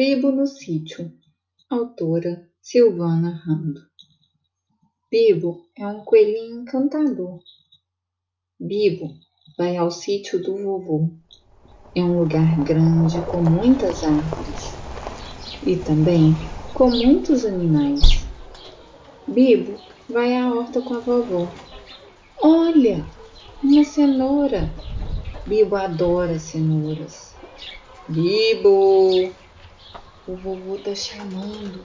Bibo no sítio. Autora Silvana Rando. Bibo é um coelhinho encantador. Bibo vai ao sítio do vovô. É um lugar grande com muitas árvores e também com muitos animais. Bibo vai à horta com a vovó. Olha, uma cenoura! Bibo adora cenouras. Bibo! O vovô está chamando.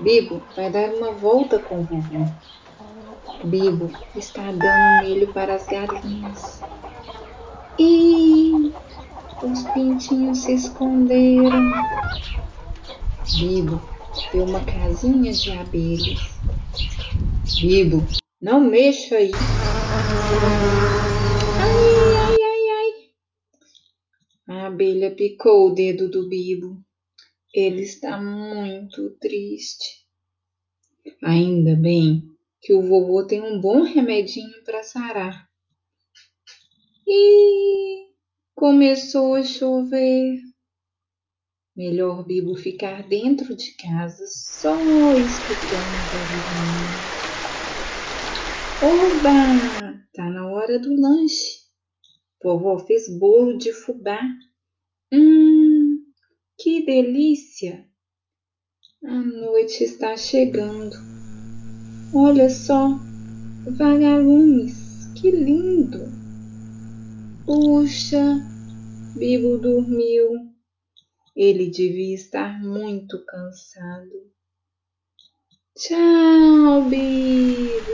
Bibo vai dar uma volta com o vovô. Bibo está dando milho para as galinhas. E os pintinhos se esconderam. Bibo vê uma casinha de abelhas. Bibo, não mexa aí. Ai, ai, ai, ai. A abelha picou o dedo do Bibo. Ele está muito triste. Ainda bem que o vovô tem um bom remedinho para sarar. E começou a chover. Melhor Bibo ficar dentro de casa só escutando a Oba! Tá na hora do lanche. Vovó fez bolo de fubá. Hum, delícia! A noite está chegando. Olha só, vagalumes, que lindo! Puxa, Bibo dormiu. Ele devia estar muito cansado. Tchau, Bibo.